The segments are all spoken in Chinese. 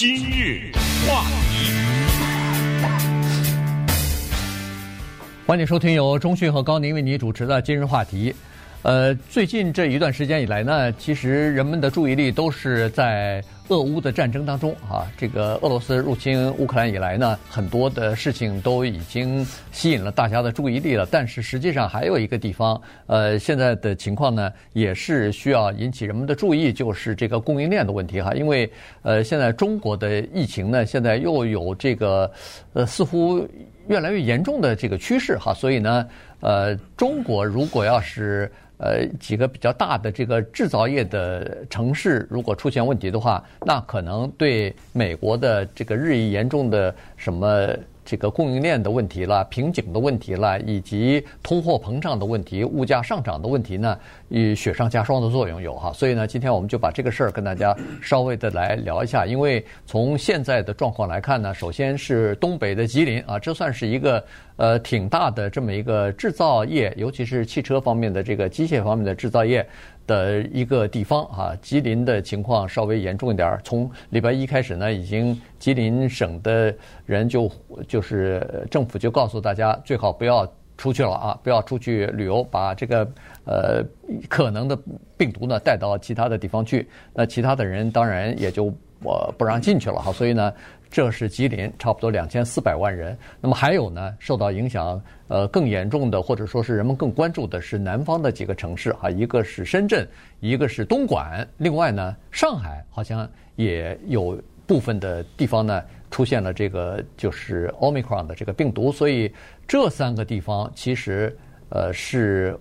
今日话题，欢迎收听由中讯和高宁为你主持的今日话题。呃，最近这一段时间以来呢，其实人们的注意力都是在俄乌的战争当中啊。这个俄罗斯入侵乌克兰以来呢，很多的事情都已经吸引了大家的注意力了。但是实际上还有一个地方，呃，现在的情况呢，也是需要引起人们的注意，就是这个供应链的问题哈。因为呃，现在中国的疫情呢，现在又有这个呃，似乎越来越严重的这个趋势哈。所以呢，呃，中国如果要是呃，几个比较大的这个制造业的城市，如果出现问题的话，那可能对美国的这个日益严重的什么。这个供应链的问题了，瓶颈的问题了，以及通货膨胀的问题、物价上涨的问题呢，与雪上加霜的作用有哈。所以呢，今天我们就把这个事儿跟大家稍微的来聊一下。因为从现在的状况来看呢，首先是东北的吉林啊，这算是一个呃挺大的这么一个制造业，尤其是汽车方面的这个机械方面的制造业。的一个地方啊，吉林的情况稍微严重一点儿。从礼拜一开始呢，已经吉林省的人就就是政府就告诉大家，最好不要出去了啊，不要出去旅游，把这个呃可能的病毒呢带到其他的地方去。那其他的人当然也就我不让进去了哈。所以呢。这是吉林，差不多两千四百万人。那么还有呢，受到影响呃更严重的，或者说是人们更关注的是南方的几个城市啊，一个是深圳，一个是东莞，另外呢，上海好像也有部分的地方呢出现了这个就是 Omicron 的这个病毒，所以这三个地方其实呃是。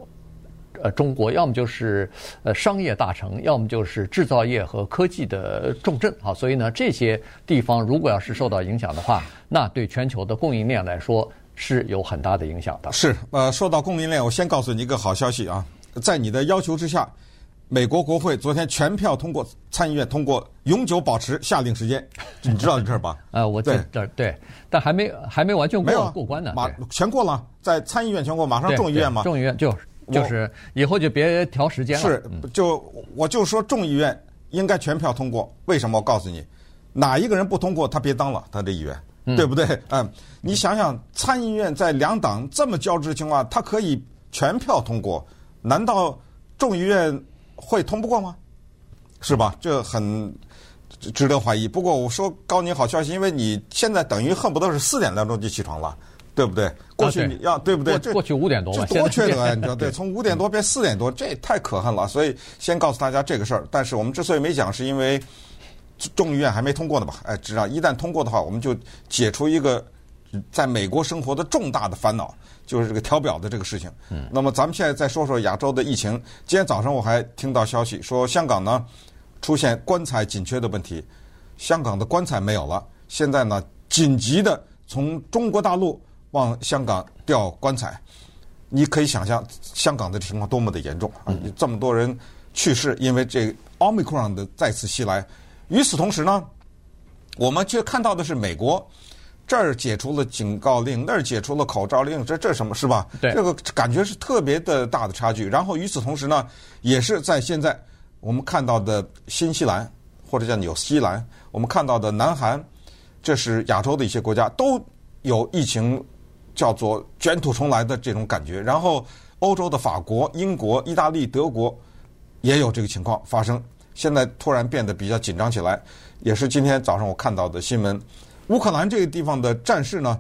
呃，中国要么就是呃商业大城，要么就是制造业和科技的重镇啊，所以呢，这些地方如果要是受到影响的话，那对全球的供应链来说是有很大的影响的。是，呃，说到供应链，我先告诉你一个好消息啊，在你的要求之下，美国国会昨天全票通过，参议院通过永久保持下令时间，你知道这事儿吧？呃，我在这儿对，但还没还没完全过关呢，马全过了，在参议院全过，马上众议院嘛，众议院就。就是以后就别调时间了。是，就我就说众议院应该全票通过。为什么？我告诉你，哪一个人不通过，他别当了，他的议员，嗯、对不对？嗯，你想想，参议院在两党这么交织的情况，他可以全票通过，难道众议院会通不过吗？是吧？这很值得怀疑。不过我说高宁好消息，因为你现在等于恨不得是四点来钟就起床了。对不对？过去你要对不对？过去五点多，这多缺德啊！你知道？对，从五点多变四点多，这太可恨了。所以先告诉大家这个事儿。但是我们之所以没讲，是因为众议院还没通过呢吧？哎，知道一旦通过的话，我们就解除一个在美国生活的重大的烦恼，就是这个调表的这个事情。嗯。那么咱们现在再说说亚洲的疫情。今天早上我还听到消息说，香港呢出现棺材紧缺的问题，香港的棺材没有了，现在呢紧急的从中国大陆。往香港调棺材，你可以想象香港的情况多么的严重啊！这么多人去世，因为这奥密克戎的再次袭来。与此同时呢，我们却看到的是美国这儿解除了警告令，那儿解除了口罩令，这这什么是吧？对，这个感觉是特别的大的差距。然后与此同时呢，也是在现在我们看到的新西兰或者叫纽西兰，我们看到的南韩，这是亚洲的一些国家都有疫情。叫做卷土重来的这种感觉，然后欧洲的法国、英国、意大利、德国也有这个情况发生。现在突然变得比较紧张起来，也是今天早上我看到的新闻。乌克兰这个地方的战事呢，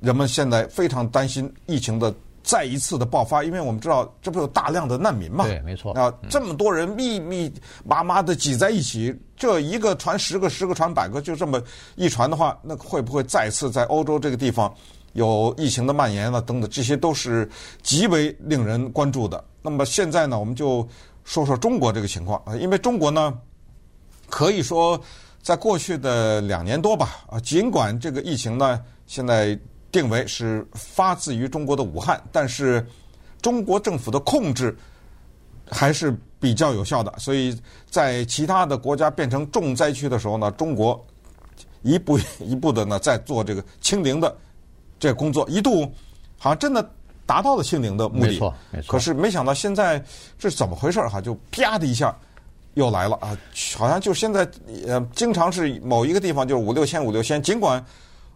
人们现在非常担心疫情的再一次的爆发，因为我们知道这不有大量的难民嘛？对，没错。啊，这么多人密密麻麻的挤在一起，这一个传十个，十个传百个，就这么一传的话，那会不会再次在欧洲这个地方？有疫情的蔓延了，等等，这些都是极为令人关注的。那么现在呢，我们就说说中国这个情况啊，因为中国呢，可以说在过去的两年多吧啊，尽管这个疫情呢现在定为是发自于中国的武汉，但是中国政府的控制还是比较有效的。所以在其他的国家变成重灾区的时候呢，中国一步一步的呢在做这个清零的。这工作一度好像真的达到了清零的目的，没错，没错。可是没想到现在这是怎么回事哈？就啪的一下，又来了啊，好像就现在呃，经常是某一个地方就是五六千五六千，尽管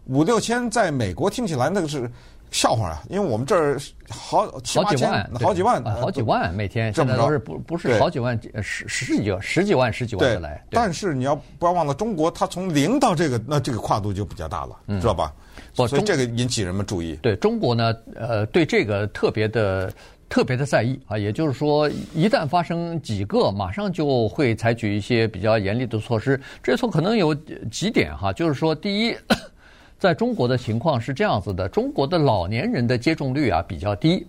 五六千在美国听起来那个是。笑话啊！因为我们这儿好好几万，好几万，好几万每天，现在都是不不是好几万，十十几十几万十几万的来。但是你要不要忘了，中国它从零到这个，那这个跨度就比较大了，知道吧？所以这个引起人们注意。对中国呢，呃，对这个特别的特别的在意啊。也就是说，一旦发生几个，马上就会采取一些比较严厉的措施。这从可能有几点哈，就是说，第一。在中国的情况是这样子的，中国的老年人的接种率啊比较低，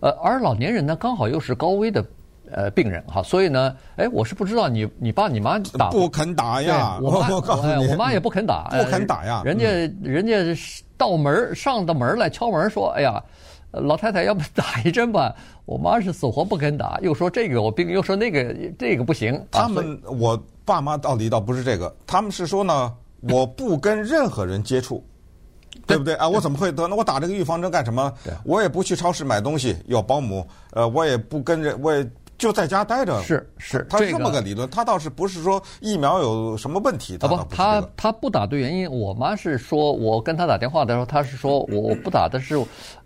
呃，而老年人呢刚好又是高危的呃病人哈，所以呢，哎，我是不知道你你爸你妈打不肯打呀，我妈 我告诉你，我妈也不肯打，不肯打呀，人家人家到门上到门来敲门说，哎呀，老太太要不打一针吧？我妈是死活不肯打，又说这个我病，又说那个这个不行。他们我爸妈到底倒不是这个，他们是说呢。我不跟任何人接触，对不对啊？我怎么会得？那我打这个预防针干什么？我也不去超市买东西，有保姆。呃，我也不跟人，我也就在家待着。是是，他是这么个理论。他倒是不是说疫苗有什么问题？他不，他他不打的原因，我妈是说，我跟他打电话的时候，他是说我不打的是，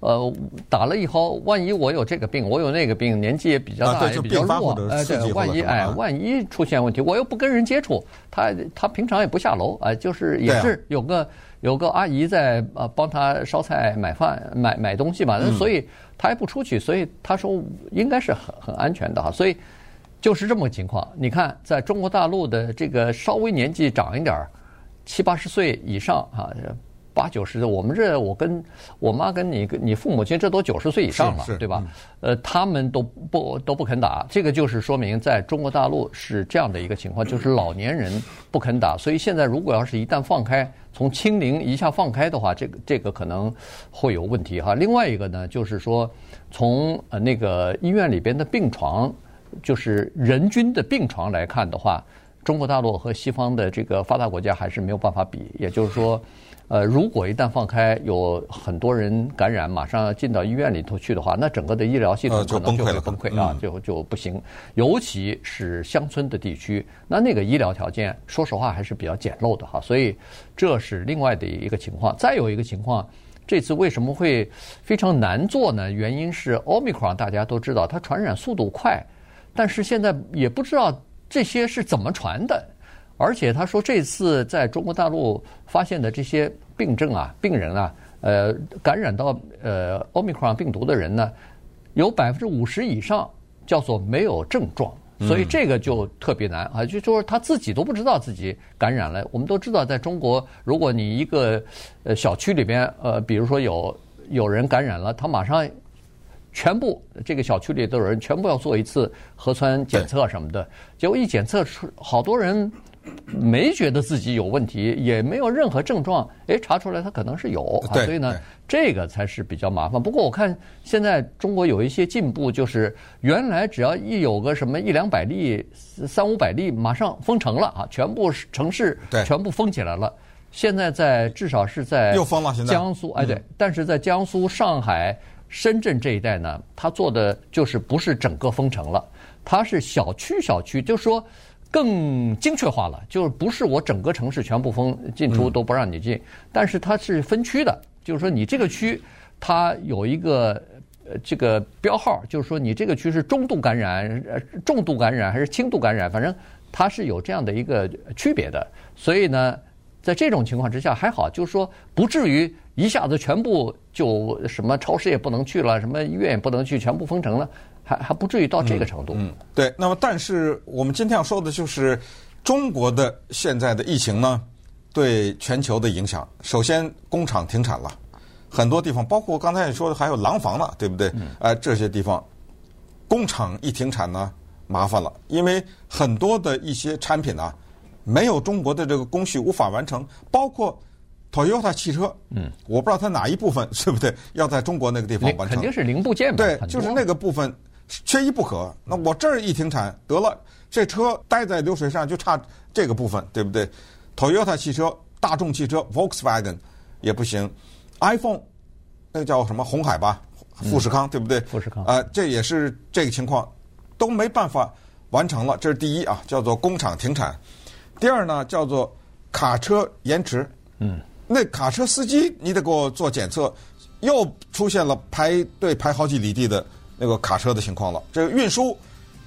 呃，打了以后，万一我有这个病，我有那个病，年纪也比较大，也比较弱，哎，对，万一哎，万一出现问题，我又不跟人接触。他他平常也不下楼哎，就是也是有个有个阿姨在呃帮他烧菜、买饭、买买东西嘛，所以他也不出去，所以他说应该是很很安全的哈，所以就是这么个情况。你看，在中国大陆的这个稍微年纪长一点儿，七八十岁以上哈。八九十的，我们这我跟我妈跟你跟你父母亲这都九十岁以上了，对吧？呃，他们都不都不肯打，这个就是说明在中国大陆是这样的一个情况，就是老年人不肯打。所以现在如果要是一旦放开，从清零一下放开的话，这个这个可能会有问题哈。另外一个呢，就是说从呃那个医院里边的病床，就是人均的病床来看的话，中国大陆和西方的这个发达国家还是没有办法比，也就是说。呃，如果一旦放开，有很多人感染，马上要进到医院里头去的话，那整个的医疗系统可能就会崩溃啊，就就不行。尤其是乡村的地区，那那个医疗条件，说实话还是比较简陋的哈。所以这是另外的一个情况。再有一个情况，这次为什么会非常难做呢？原因是 Omicron 大家都知道，它传染速度快，但是现在也不知道这些是怎么传的。而且他说，这次在中国大陆发现的这些病症啊、病人啊，呃，感染到呃奥密克戎病毒的人呢，有百分之五十以上叫做没有症状，所以这个就特别难啊，就说他自己都不知道自己感染了。我们都知道，在中国，如果你一个呃小区里边，呃，比如说有有人感染了，他马上全部这个小区里都有人全部要做一次核酸检测什么的，结果一检测出好多人。没觉得自己有问题，也没有任何症状，哎，查出来他可能是有，啊、所以呢，这个才是比较麻烦。不过我看现在中国有一些进步，就是原来只要一有个什么一两百例、三五百例，马上封城了啊，全部城市全部封起来了。现在在至少是在又封了，现在江苏哎对，但是在江苏、上海、深圳这一带呢，他做的就是不是整个封城了，他是小区小区，就是说。更精确化了，就是不是我整个城市全部封进出都不让你进，但是它是分区的，就是说你这个区它有一个呃这个标号，就是说你这个区是中度感染、呃重度感染还是轻度感染，反正它是有这样的一个区别的。所以呢，在这种情况之下还好，就是说不至于一下子全部就什么超市也不能去了，什么医院也不能去，全部封城了。还还不至于到这个程度。嗯，嗯，对。那么，但是我们今天要说的就是中国的现在的疫情呢，对全球的影响。首先，工厂停产了，很多地方，包括刚才你说的，还有廊坊了，对不对？呃，这些地方工厂一停产呢，麻烦了，因为很多的一些产品啊，没有中国的这个工序无法完成，包括 Toyota 汽车。嗯，我不知道它哪一部分是不对 要在中国那个地方完成，肯定是零部件。对，就是那个部分。缺一不可。那我这儿一停产得了，这车待在流水上就差这个部分，对不对？Toyota 汽车、大众汽车、Volkswagen 也不行。iPhone 那个叫什么红海吧，富士康、嗯、对不对？富士康啊、呃，这也是这个情况，都没办法完成了，这是第一啊，叫做工厂停产。第二呢，叫做卡车延迟。嗯，那卡车司机你得给我做检测，又出现了排队排好几里地的那个卡车的情况了，这个运输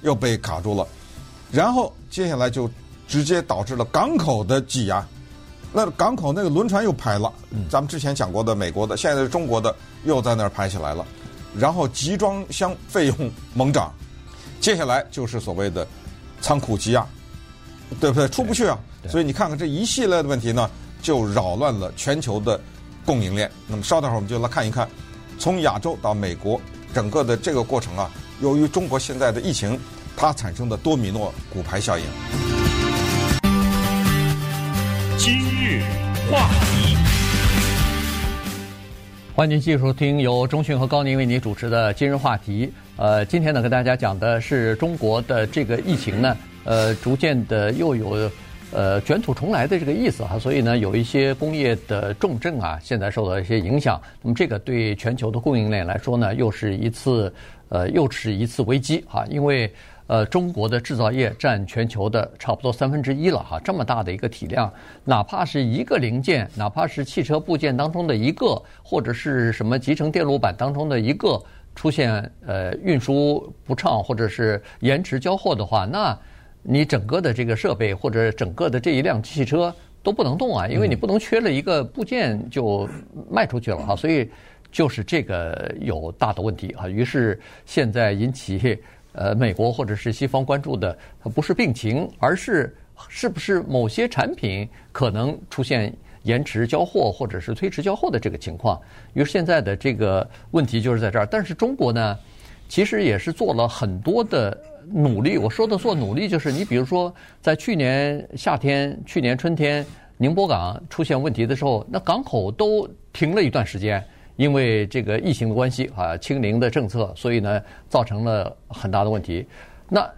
又被卡住了。然后接下来就直接导致了港口的挤压。那港口那个轮船又排了，咱们之前讲过的美国的，现在是中国的又在那儿排起来了。然后集装箱费用猛涨。接下来就是所谓的仓库积压，对不对？出不去啊！所以你看看这一系列的问题呢，就扰乱了全球的供应链。那么稍等会儿我们就来看一看，从亚洲到美国整个的这个过程啊，由于中国现在的疫情，它产生的多米诺骨牌效应。今日话题，欢迎继续收听由中讯和高宁为您主持的今日话题。呃，今天呢，跟大家讲的是中国的这个疫情呢，呃，逐渐的又有呃卷土重来的这个意思哈，所以呢，有一些工业的重镇啊，现在受到一些影响。那么这个对全球的供应链来说呢，又是一次呃又是一次危机哈，因为呃中国的制造业占全球的差不多三分之一了哈，这么大的一个体量，哪怕是一个零件，哪怕是汽车部件当中的一个，或者是什么集成电路板当中的一个。出现呃运输不畅或者是延迟交货的话，那你整个的这个设备或者整个的这一辆汽车都不能动啊，因为你不能缺了一个部件就卖出去了哈，所以就是这个有大的问题啊。于是现在引起呃美国或者是西方关注的，不是病情，而是是不是某些产品可能出现。延迟交货或者是推迟交货的这个情况，于是现在的这个问题就是在这儿。但是中国呢，其实也是做了很多的努力。我说的做努力，就是你比如说，在去年夏天、去年春天，宁波港出现问题的时候，那港口都停了一段时间，因为这个疫情的关系啊，清零的政策，所以呢，造成了很大的问题。那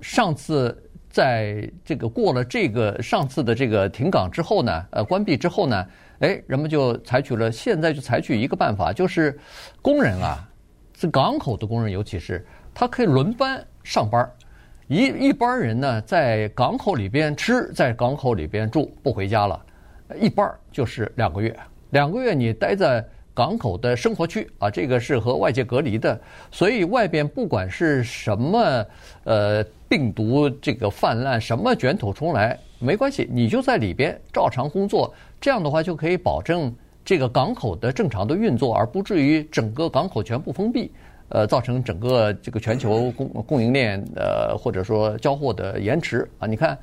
上次。在这个过了这个上次的这个停港之后呢，呃，关闭之后呢，哎，人们就采取了，现在就采取一个办法，就是工人啊，这港口的工人，尤其是他可以轮班上班，一一般人呢在港口里边吃，在港口里边住，不回家了，一班就是两个月，两个月你待在。港口的生活区啊，这个是和外界隔离的，所以外边不管是什么呃病毒这个泛滥，什么卷土重来，没关系，你就在里边照常工作，这样的话就可以保证这个港口的正常的运作，而不至于整个港口全部封闭，呃，造成整个这个全球供供应链呃或者说交货的延迟啊。你看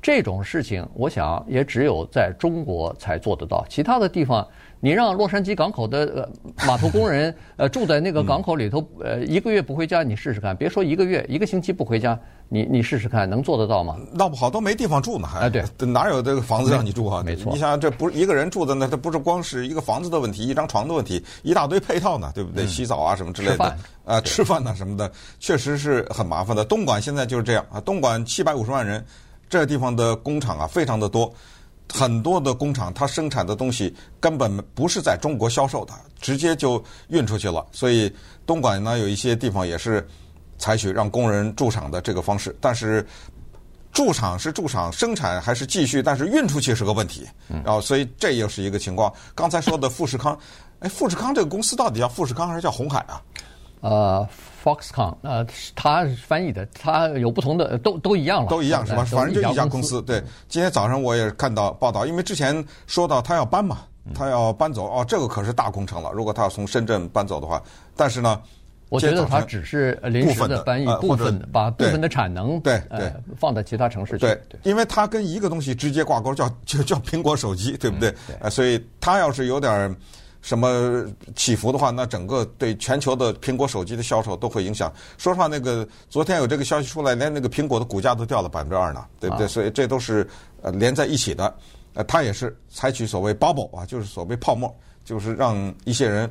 这种事情，我想也只有在中国才做得到，其他的地方。你让洛杉矶港口的呃码头工人呃住在那个港口里头呃一个月不回家，你试试看，别说一个月，一个星期不回家，你你试试看能做得到吗？闹不好都没地方住呢，还哎对，哪有这个房子让你住啊？没错，你想这不是一个人住的呢，它不是光是一个房子的问题，一张床的问题，一大堆配套呢，对不对？洗澡啊什么之类的，啊吃饭呐什么的，确实是很麻烦的。东莞现在就是这样啊，东莞七百五十万人，这个地方的工厂啊非常的多。很多的工厂，它生产的东西根本不是在中国销售的，直接就运出去了。所以东莞呢，有一些地方也是采取让工人驻厂的这个方式。但是驻厂是驻厂，生产还是继续，但是运出去是个问题。然后，所以这又是一个情况。刚才说的富士康，哎，富士康这个公司到底叫富士康还是叫红海啊？呃。Foxconn，呃，他翻译的，他有不同的，都都一样了，都一样是吧？反正就一家公司。对，今天早上我也看到报道，因为之前说到他要搬嘛，他要搬走哦，这个可是大工程了。如果他要从深圳搬走的话，但是呢，我觉得它只是临时的搬译部分，把部分的产能对对放在其他城市去。对，因为它跟一个东西直接挂钩，叫就叫苹果手机，对不对？呃，所以它要是有点。什么起伏的话，那整个对全球的苹果手机的销售都会影响。说实话，那个昨天有这个消息出来，连那个苹果的股价都掉了百分之二呢，对不对？所以这都是呃连在一起的。呃，它也是采取所谓 bubble 啊，就是所谓泡沫，就是让一些人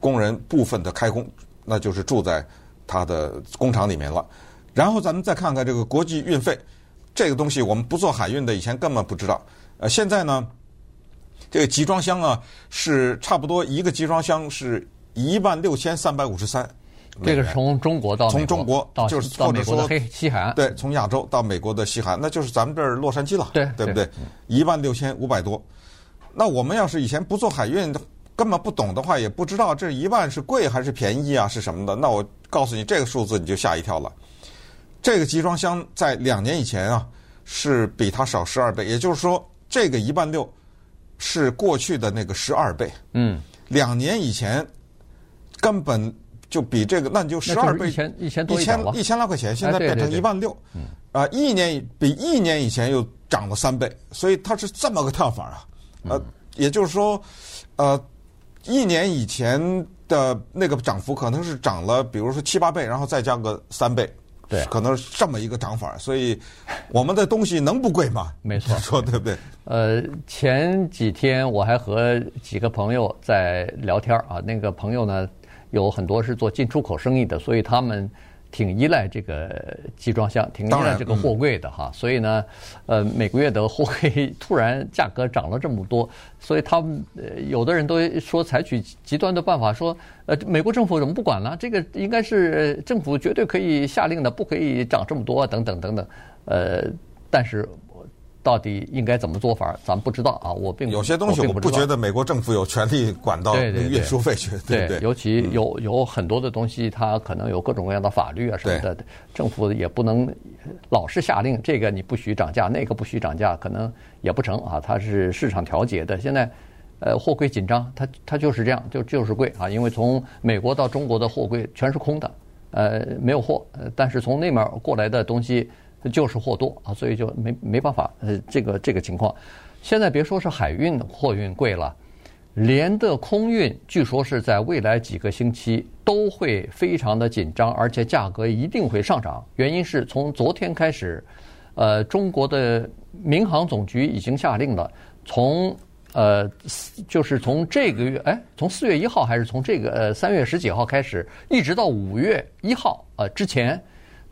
工人部分的开工，那就是住在它的工厂里面了。然后咱们再看看这个国际运费，这个东西我们不做海运的，以前根本不知道。呃，现在呢？这个集装箱啊，是差不多一个集装箱是一万六千三百五十三，这个是从中国到从中国到就是或者黑西海岸，对，从亚洲到美国的西海岸，那就是咱们这儿洛杉矶了，对对不对？一万六千五百多。那我们要是以前不做海运，根本不懂的话，也不知道这一万是贵还是便宜啊，是什么的。那我告诉你，这个数字你就吓一跳了。这个集装箱在两年以前啊，是比它少十二倍，也就是说，这个一万六是过去的那个十二倍。嗯，两年以前根本就比这个，那你就十二倍，一千一千多一千一千来块钱，现在变成一万六。嗯，啊，一年比一年以前又涨了三倍，所以它是这么个跳法啊。呃，也就是说，呃，一年以前的那个涨幅可能是涨了，比如说七八倍，然后再加个三倍，对，可能是这么一个涨法。所以我们的东西能不贵吗？没错，说对不对？呃，前几天我还和几个朋友在聊天啊，那个朋友呢有很多是做进出口生意的，所以他们。挺依赖这个集装箱，挺依赖这个货柜的哈，所以呢，呃，每个月的货柜突然价格涨了这么多，所以他们有的人都说采取极端的办法，说呃，美国政府怎么不管了？这个应该是政府绝对可以下令的，不可以涨这么多等等等等，呃，但是。到底应该怎么做法？咱们不知道啊。我并有些东西我不觉得美国政府有权利管到运输费去，对对，对，对，尤其有有很多的东西，它可能有各种各样的法律啊什么的，政府也不能老是下令这个你不许涨价，那个不许涨价，可能也不成啊。它是市场调节的。现在呃货柜紧张，它它就是这样，就就是贵啊。因为从美国到中国的货柜全是空的，呃没有货，但是从那面过来的东西。就是货多啊，所以就没没办法。呃，这个这个情况，现在别说是海运货运贵了，连的空运，据说是在未来几个星期都会非常的紧张，而且价格一定会上涨。原因是从昨天开始，呃，中国的民航总局已经下令了，从呃，就是从这个月，哎，从四月一号还是从这个呃三月十几号开始，一直到五月一号呃之前。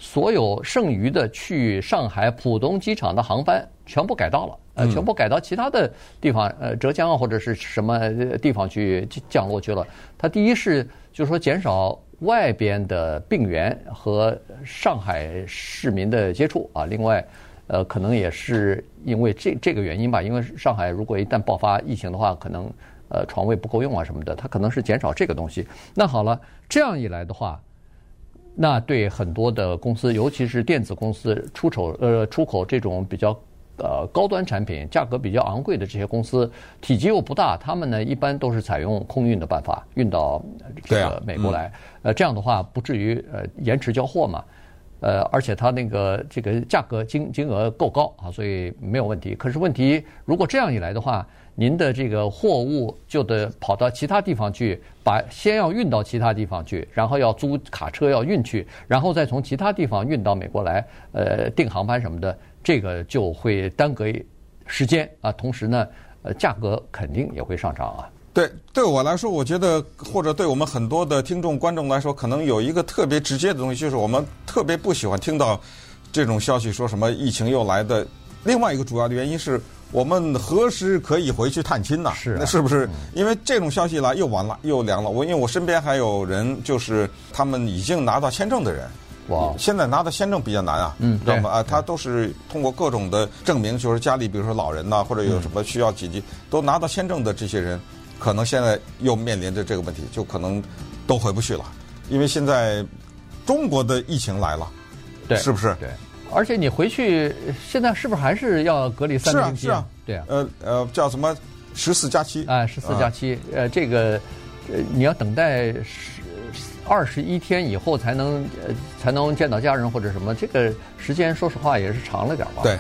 所有剩余的去上海浦东机场的航班全部改道了，呃，全部改到其他的地方，呃，浙江啊或者是什么地方去降落去了。它第一是就是说减少外边的病源和上海市民的接触啊，另外，呃，可能也是因为这这个原因吧，因为上海如果一旦爆发疫情的话，可能呃床位不够用啊什么的，它可能是减少这个东西。那好了，这样一来的话。那对很多的公司，尤其是电子公司出口呃出口这种比较呃高端产品，价格比较昂贵的这些公司，体积又不大，他们呢一般都是采用空运的办法运到这个美国来。呃，这样的话不至于呃延迟交货嘛。呃，而且它那个这个价格金金额够高啊，所以没有问题。可是问题如果这样一来的话。您的这个货物就得跑到其他地方去，把先要运到其他地方去，然后要租卡车要运去，然后再从其他地方运到美国来，呃，订航班什么的，这个就会耽搁时间啊。同时呢，呃，价格肯定也会上涨啊。对，对我来说，我觉得或者对我们很多的听众观众来说，可能有一个特别直接的东西，就是我们特别不喜欢听到这种消息，说什么疫情又来的。另外一个主要的原因是。我们何时可以回去探亲呢？是、啊，那是不是？因为这种消息来又完了，又凉了。我因为我身边还有人，就是他们已经拿到签证的人，哇，现在拿到签证比较难啊，嗯，知道吗？啊，他都是通过各种的证明，就是家里比如说老人呐，或者有什么需要紧急，都拿到签证的这些人，可能现在又面临着这个问题，就可能都回不去了，因为现在中国的疫情来了，对，是不是？对。而且你回去现在是不是还是要隔离三天？是啊，是啊，对啊。呃呃，叫什么十四加七？啊，十四加七。呃，这个呃，你要等待十二十一天以后才能呃才能见到家人或者什么，这个时间说实话也是长了点吧？对。